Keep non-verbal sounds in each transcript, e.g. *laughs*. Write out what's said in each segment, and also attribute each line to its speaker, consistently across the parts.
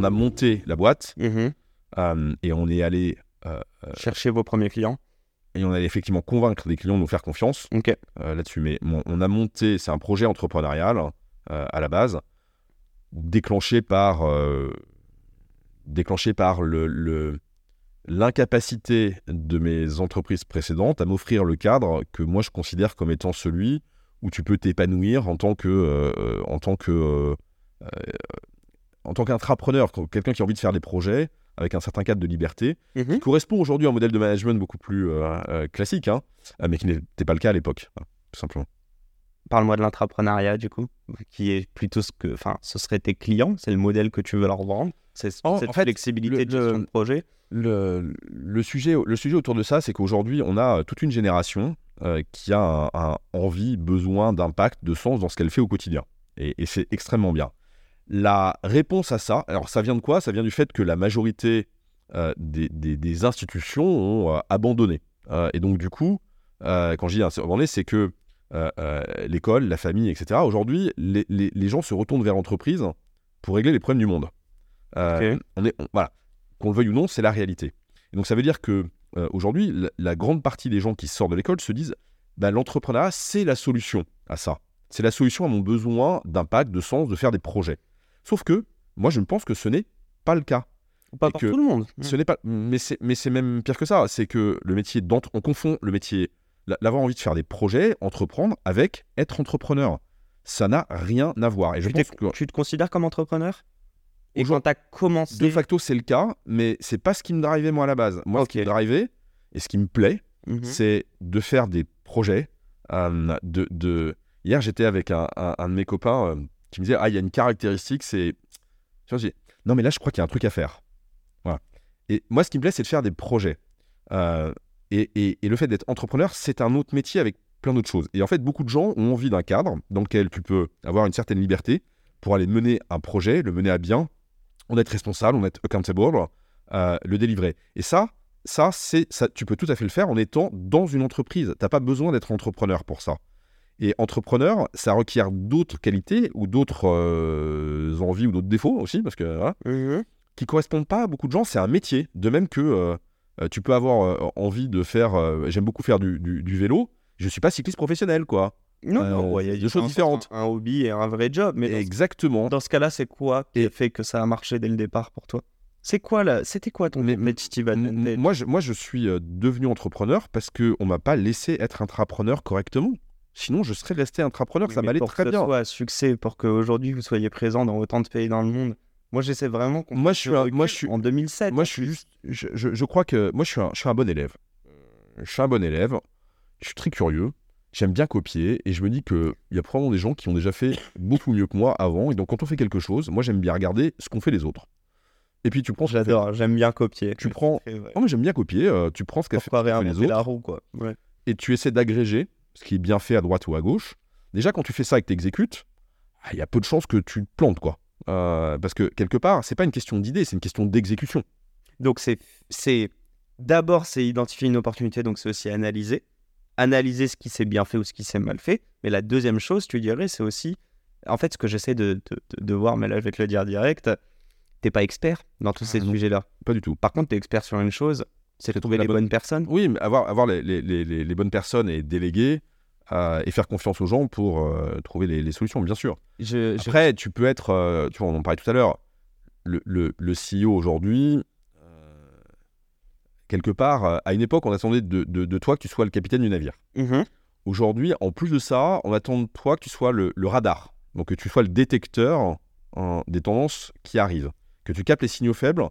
Speaker 1: On a monté la boîte
Speaker 2: Mhm.
Speaker 1: euh, et on est allé euh, euh,
Speaker 2: Cherchez vos premiers clients.
Speaker 1: et on allait effectivement convaincre des clients de nous faire confiance là-dessus. Mais on a monté, c'est un projet entrepreneurial à la base, déclenché par déclenché par le, l'incapacité de mes entreprises précédentes à m'offrir le cadre que moi je considère comme étant celui où tu peux t'épanouir en tant que euh, en tant que euh, en tant qu'intrapreneur, quelqu'un qui a envie de faire des projets avec un certain cadre de liberté,
Speaker 2: Mhm.
Speaker 1: qui correspond aujourd'hui à un modèle de management beaucoup plus euh, euh, classique, hein, euh, mais qui n'était pas le cas à l'époque, hein, tout simplement.
Speaker 2: Parle-moi de l'entrepreneuriat, du coup, qui est plutôt ce que. Enfin, ce serait tes clients, c'est le modèle que tu veux leur vendre. C'est cette
Speaker 1: en fait,
Speaker 2: flexibilité
Speaker 1: le-
Speaker 2: de gestion
Speaker 1: le-
Speaker 2: de projet?
Speaker 1: Le, le sujet, le sujet autour de ça, c'est qu'aujourd'hui, on a toute une génération euh, qui a un, un envie, besoin d'impact, de sens dans ce qu'elle fait au quotidien. Et, et c'est extrêmement bien. La réponse à ça, alors ça vient de quoi? Ça vient du fait que la majorité euh, des, des- des institutions ont euh, abandonné. Euh, et donc, du coup, quand je dis abandonné, c'est que l'école, la famille, etc., aujourd'hui, les, les- les gens se retournent vers l'entreprise pour régler les problèmes du monde. On est, on- voilà, qu'on le veuille ou non, c'est la réalité. Et donc, ça veut dire que aujourd'hui, la, la grande partie des gens qui sortent de l'école se disent bah, l'entrepreneuriat, c'est la solution à ça. C'est la solution à mon besoin d'impact, de sens, de faire des projets. Sauf que moi, je pense que ce n'est pas le cas.
Speaker 2: Pas pour tout le monde.
Speaker 1: Ce n'est pas, mais c'est, mais c'est même pire que ça. C'est que le métier d'entre, on confond le métier, la- l'avoir envie de faire des projets, entreprendre, avec être entrepreneur. Ça n'a rien à voir. Et je
Speaker 2: tu,
Speaker 1: pense que
Speaker 2: tu te considères comme entrepreneur? Et quand tu as commencé.
Speaker 1: de facto c'est le cas, mais c'est pas ce qui me drivait moi à la base. Moi, ce qui me drivait et ce qui me plaît,
Speaker 2: Mhm.
Speaker 1: c'est de faire des projets. euh, de, de... Hier, j'étais avec un, un- un de mes copains euh, qui me disait Ah, il y a une caractéristique, c'est. Tu Non, mais là, je crois qu'il y a un truc à faire. Voilà. Et moi, ce qui me plaît, c'est de faire des projets. Euh, et, et- et le fait d'être entrepreneur, c'est un autre métier avec plein d'autres choses. Et en fait, beaucoup de gens ont envie d'un cadre dans lequel tu peux avoir une certaine liberté pour aller mener un projet, le mener à bien, en être responsable, en être accountable, euh, le délivrer. Et ça, ça, c'est, ça, tu peux tout à fait le faire en étant dans une entreprise. Tu n'as pas besoin d'être entrepreneur pour ça. Et entrepreneur, ça requiert d'autres qualités ou d'autres euh, envies ou d'autres défauts aussi, parce que voilà,
Speaker 2: Mhm.
Speaker 1: qui correspondent pas à beaucoup de gens. C'est un métier. De même que euh, tu peux avoir euh, envie de faire. J'aime beaucoup faire du, du- du vélo. Je suis pas cycliste professionnel, quoi.
Speaker 2: Non, ouais, il y a
Speaker 1: deux choses
Speaker 2: un-
Speaker 1: différentes.
Speaker 2: Un, un hobby et un vrai job. Mais dans, ce-
Speaker 1: Exactement.
Speaker 2: dans ce cas-là, c'est quoi qui a fait que ça a marché dès le départ pour toi? C'est quoi là C'était quoi ton
Speaker 1: Mais-
Speaker 2: competitive
Speaker 1: M-
Speaker 2: advantage
Speaker 1: Moi, je, moi, je suis devenu entrepreneur parce qu'on ne m'a pas laissé être intrapreneur correctement. Sinon, je serais resté intrapreneur,
Speaker 2: Oui,
Speaker 1: ça m'allait
Speaker 2: pour
Speaker 1: très
Speaker 2: que
Speaker 1: bien.
Speaker 2: ce soit un succès, pour qu'aujourd'hui vous soyez présent dans autant de pays dans le monde. Moi, j'essaie vraiment
Speaker 1: Moi, je suis un- moi, je suis-
Speaker 2: en 2007.
Speaker 1: Moi, je suis juste. Je, je- je crois que. Moi, je suis, un, je suis un bon élève. Euh, Je suis un bon élève. Je suis très curieux. J'aime bien copier. Et je me dis qu'il y a probablement des gens qui ont déjà fait beaucoup mieux que moi avant. Et donc, quand on fait quelque chose, moi, j'aime bien regarder ce qu'ont fait les autres. Et puis, tu prends
Speaker 2: J'adore, j'aime bien copier.
Speaker 1: Tu prends. Non, mais j'aime bien copier. euh, tu prends ce qu'a fait, fait les autres.
Speaker 2: la roue, quoi. Ouais.
Speaker 1: et tu essaies d'agréger ce qui est bien fait à droite ou à gauche, déjà quand tu fais ça et que tu exécutes, il y a peu de chances que tu te plantes, quoi. Euh, parce que quelque part, c'est pas une question d'idée, c'est une question d'exécution.
Speaker 2: Donc, c'est, d'abord, c'est identifier une opportunité, donc c'est aussi analyser. Analyser ce qui s'est bien fait ou ce qui s'est mal fait. Mais la deuxième chose, tu dirais, c'est aussi, en fait, ce que j'essaie de, de, de- de voir, mais là, je vais te le dire direct, t'es pas expert dans tous
Speaker 1: Ah,
Speaker 2: ces sujets-là.
Speaker 1: Pas du tout.
Speaker 2: Par contre, tu es expert sur une chose, c'est de trouver les
Speaker 1: bonne-
Speaker 2: bonnes personnes.
Speaker 1: Oui, mais avoir, avoir les, les- les- bonnes personnes et déléguer euh, et faire confiance aux gens pour euh, trouver les, solutions, bien sûr.
Speaker 2: Je, je-
Speaker 1: Après, tu peux être, euh, tu vois, on en parlait tout à l'heure, le, le, le CEO aujourd'hui, quelque part, à une époque, on attendait de, de- de toi que tu sois le capitaine du navire.
Speaker 2: Mhm.
Speaker 1: Aujourd'hui, en plus de ça, on attend de toi que tu sois le, le radar. Donc que tu sois le détecteur hein, des tendances qui arrivent. Que tu captes les signaux faibles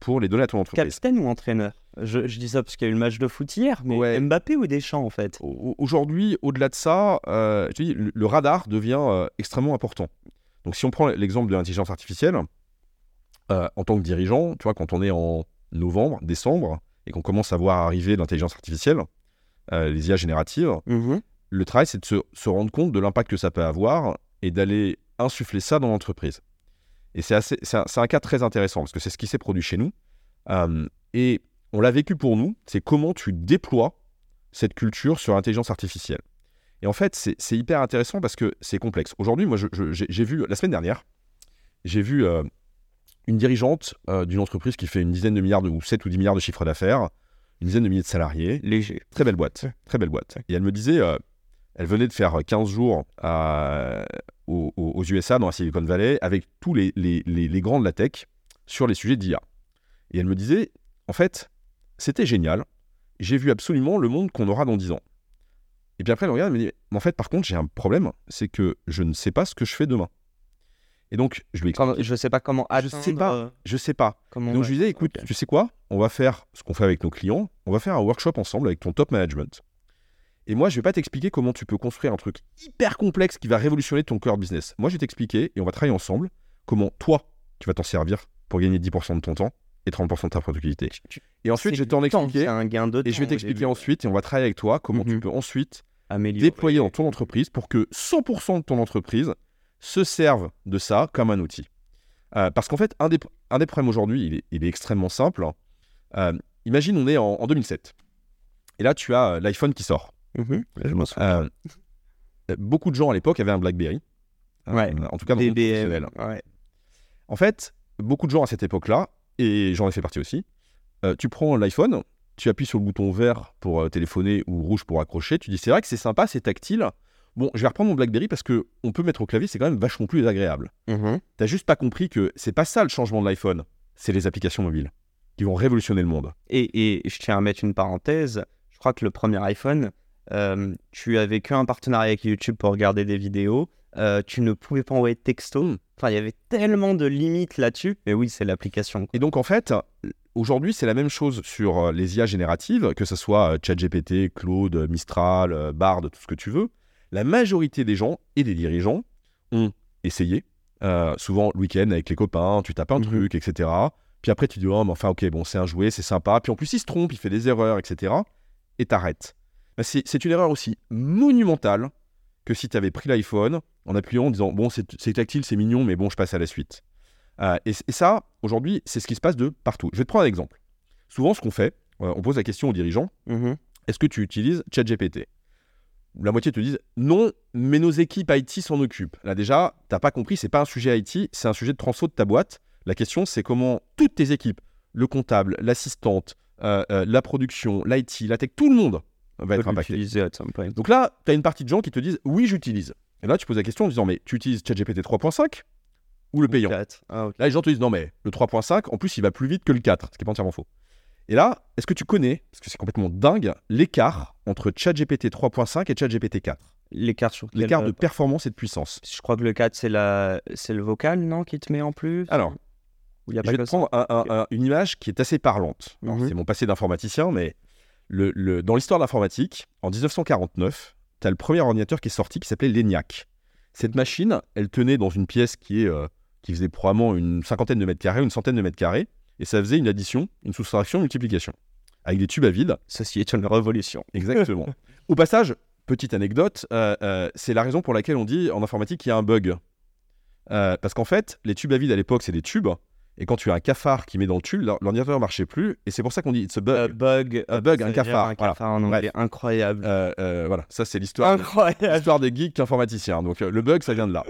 Speaker 1: pour les donner à ton entreprise.
Speaker 2: Capitaine ou entraîneur? Je, je dis ça parce qu'il y a eu le match de foot hier, mais
Speaker 1: Ouais.
Speaker 2: Mbappé ou Deschamps en fait?
Speaker 1: Au- Aujourd'hui, au-delà de ça, euh, je te dis, le, radar devient euh, extrêmement important. Donc si on prend l'exemple de l'intelligence artificielle, euh, en tant que dirigeant, tu vois, quand on est en novembre, décembre, et qu'on commence à voir arriver l'intelligence artificielle, les IA génératives,
Speaker 2: Mhm.
Speaker 1: le travail, c'est de se, se rendre compte de l'impact que ça peut avoir et d'aller insuffler ça dans l'entreprise. Et c'est assez- c'est un, un cas très intéressant parce que c'est ce qui s'est produit chez nous. Euh, et on l'a vécu pour nous, c'est comment tu déploies cette culture sur l'intelligence artificielle. Et en fait, c'est hyper intéressant parce que c'est complexe. Aujourd'hui, moi, j'ai vu, la semaine dernière, j'ai vu euh, une dirigeante euh, d'une entreprise qui fait une dizaine de milliards de, ou 7 ou 10 milliards de chiffre d'affaires, une dizaine de milliers de salariés,
Speaker 2: Léger.
Speaker 1: Très belle boîte, très belle boîte. Et elle me disait, euh, elle venait de faire 15 jours à- aux, USA, dans la Silicon Valley, avec tous les, les, les- les grands de la tech sur les sujets d'IA. Et elle me disait, en fait, c'était génial. J'ai vu absolument le monde qu'on aura dans 10 ans. Et puis après, elle regarde et me dit, mais en fait, par contre, j'ai un problème, c'est que je ne sais pas ce que je fais demain. Et donc, je lui explique,
Speaker 2: je sais pas comment
Speaker 1: Je sais pas.
Speaker 2: euh,
Speaker 1: je sais pas.
Speaker 2: comment
Speaker 1: Donc
Speaker 2: on
Speaker 1: je lui disais, écoute, tu sais quoi On va faire ce qu'on fait avec nos clients, on va faire un workshop ensemble avec ton top management. Et moi, je vais pas t'expliquer comment tu peux construire un truc hyper complexe qui va révolutionner ton core business. Moi, je vais t'expliquer et on va travailler ensemble comment toi, tu vas t'en servir pour gagner 10% de ton temps et 30% de ta productivité. Et ensuite, je vais t'en expliquer
Speaker 2: un gain de temps.
Speaker 1: et je vais t'expliquer ensuite et on va travailler avec toi comment tu
Speaker 2: Mhm.
Speaker 1: peux ensuite
Speaker 2: Améliorer.
Speaker 1: déployer dans ton entreprise pour que 100% de ton entreprise se serve de ça comme un outil. Euh, parce qu'en fait, un des, un des problèmes aujourd'hui, il est, il est extrêmement simple. Euh, imagine, on est en, en 2007. Et là, tu as euh, l'iPhone qui sort.
Speaker 2: Mhm. Je m'en souviens.
Speaker 1: Euh, beaucoup de gens à l'époque avaient un BlackBerry.
Speaker 2: Ouais.
Speaker 1: En tout cas, dans
Speaker 2: BBM. Ouais.
Speaker 1: En fait, beaucoup de gens à cette époque-là, et j'en ai fait partie aussi, euh, tu prends l'iPhone, tu appuies sur le bouton vert pour euh, téléphoner ou rouge pour accrocher, tu dis c'est vrai que c'est sympa, c'est tactile. Bon, je vais reprendre mon BlackBerry parce que on peut mettre au clavier, c'est quand même vachement plus agréable.
Speaker 2: Mhm.
Speaker 1: T'as juste pas compris que c'est pas ça le changement de l'iPhone, c'est les applications mobiles qui vont révolutionner le monde.
Speaker 2: Et, et je tiens à mettre une parenthèse. Je crois que le premier iPhone, euh, tu avais qu'un partenariat avec YouTube pour regarder des vidéos. Euh, tu ne pouvais pas envoyer de texto. Enfin, il y avait tellement de limites là-dessus. Mais oui, c'est l'application.
Speaker 1: Et donc en fait, aujourd'hui c'est la même chose sur euh, les IA génératives, que ce soit ChatGPT, Claude, Mistral, Bard, tout ce que tu veux. La majorité des gens et des dirigeants ont essayé, euh, souvent le week-end avec les copains, tu tapes un
Speaker 2: Mhm.
Speaker 1: truc, etc. Puis après tu dis oh mais enfin ok bon c'est un jouet, c'est sympa. Puis en plus il se trompe, il fait des erreurs, etc. Et t'arrêtes. Ben, c'est une erreur aussi monumentale que si tu avais pris l'iPhone en appuyant en disant bon c'est tactile, c'est mignon, mais bon je passe à la suite. Euh, et, et ça, aujourd'hui, c'est ce qui se passe de partout. Je vais te prendre un exemple. Souvent, ce qu'on fait, euh, on pose la question aux dirigeants
Speaker 2: Mhm.
Speaker 1: est-ce que tu utilises ChatGPT? La moitié te disent non, mais nos équipes IT s'en occupent. Là, déjà, t'as pas compris, c'est pas un sujet IT, c'est un sujet de transfo de ta boîte. La question, c'est comment toutes tes équipes, le comptable, l'assistante, euh, la production, l'IT, la tech, tout le monde va être impacté.
Speaker 2: l'utiliser at some point.
Speaker 1: Donc là, tu as une partie de gens qui te disent oui, j'utilise. Et là, tu poses la question en disant mais tu utilises ChatGPT 3.5 ou le payant.
Speaker 2: Ah.
Speaker 1: Là, les gens te disent non, mais le 3.5, en plus, il va plus vite que le 4, ce qui n'est pas entièrement faux. Et là, est-ce que tu connais, parce que c'est complètement dingue, l'écart entre ChatGPT 3.5 et ChatGPT 4
Speaker 2: L'écart sur
Speaker 1: L'écart de performance et de puissance.
Speaker 2: Je crois que le 4, c'est la... c'est le vocal, non, qui te met en plus?
Speaker 1: Alors,
Speaker 2: il y a
Speaker 1: je
Speaker 2: pas
Speaker 1: vais te prendre un- un- un- une image qui est assez parlante. Alors,
Speaker 2: Mhm.
Speaker 1: C'est mon passé d'informaticien, mais le, le- dans l'histoire de l'informatique, en 1949, tu as le premier ordinateur qui est sorti qui s'appelait l'ENIAC. Cette machine, elle tenait dans une pièce qui, est, euh, qui faisait probablement une cinquantaine de mètres carrés, une centaine de mètres carrés, et ça faisait une addition, une soustraction, une multiplication. Avec des tubes à vide,
Speaker 2: Ceci est une révolution. *laughs*
Speaker 1: exactement. Au passage, petite anecdote, euh, euh, c'est la raison pour laquelle on dit en informatique qu'il y a un bug. Parce qu'en fait, les tubes à vide à l'époque, c'est des tubes, et quand tu as un cafard qui met dans le tube, l'or- l'ordinateur ne marchait plus, et c'est pour ça qu'on dit it's a bug.
Speaker 2: Euh, bug.
Speaker 1: Un bug, un cafard,
Speaker 2: Un
Speaker 1: voilà.
Speaker 2: cafard en anglais. Incroyable.
Speaker 1: Euh, euh, voilà, ça c'est l'histoire. L'histoire des geeks informaticiens. Donc euh, le bug, ça vient de là.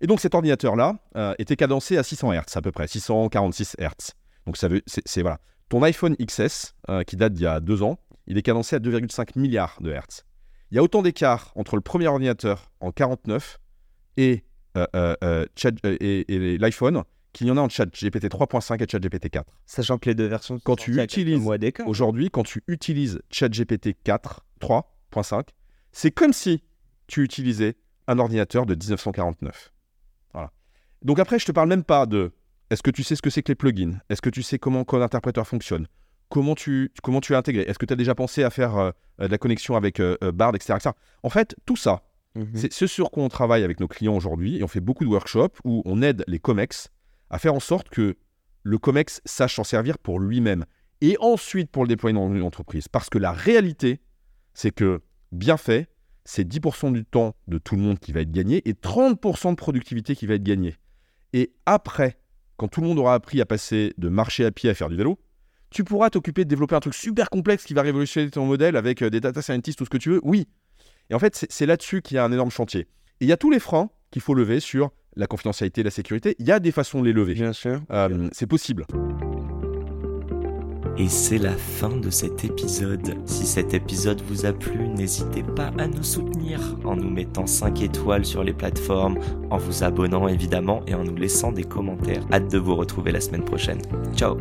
Speaker 1: Et donc cet ordinateur-là euh, était cadencé à 600 Hz à peu près, 646 Hz. Donc ça veut, c'est voilà. Ton iPhone XS, euh, qui date d'il y a deux ans, il est cadencé à 2,5 milliards de Hertz. Il y a autant d'écart entre le premier ordinateur en 49 et, euh, et, et l'iPhone qu'il y en a en chat GPT 3.5 et chat GPT 4.
Speaker 2: Sachant que les deux versions. sont
Speaker 1: Quand tu utilises. Aujourd'hui, quand tu utilises ChatGPT 4, 3.5, c'est comme si tu utilisais un ordinateur de 1949. Voilà. Donc après, je te parle même pas de est-ce que tu sais ce que c'est que les plugins? Est-ce que tu sais comment Code Interpreter fonctionne? Comment tu, comment tu as intégré? Est-ce que tu as déjà pensé à faire euh, euh, de la connexion avec euh, Bard, etc., etc. En fait, tout ça,
Speaker 2: Mhm.
Speaker 1: C'est ce sur quoi on travaille avec nos clients aujourd'hui et on fait beaucoup de workshops où on aide les COMEX à faire en sorte que le COMEX sache s'en servir pour lui-même et ensuite pour le déployer dans une entreprise. Parce que la réalité, c'est que bien fait, c'est 10% du temps de tout le monde qui va être gagné et 30% de productivité qui va être gagné. Et après, quand tout le monde aura appris à passer de marcher à pied à faire du vélo, tu pourras t'occuper de développer un truc super complexe qui va révolutionner ton modèle avec euh, des data scientists, tout ce que tu veux. Oui. Et en fait, c'est là-dessus qu'il y a un énorme chantier. Et il y a tous les freins qu'il faut lever sur la confidentialité, la sécurité. Il y a des façons de les lever.
Speaker 2: Bien sûr.
Speaker 1: Euh, c'est possible.
Speaker 3: Et c'est la fin de cet épisode. Si cet épisode vous a plu, n'hésitez pas à nous soutenir en nous mettant 5 étoiles sur les plateformes, en vous abonnant évidemment et en nous laissant des commentaires. Hâte de vous retrouver la semaine prochaine. Ciao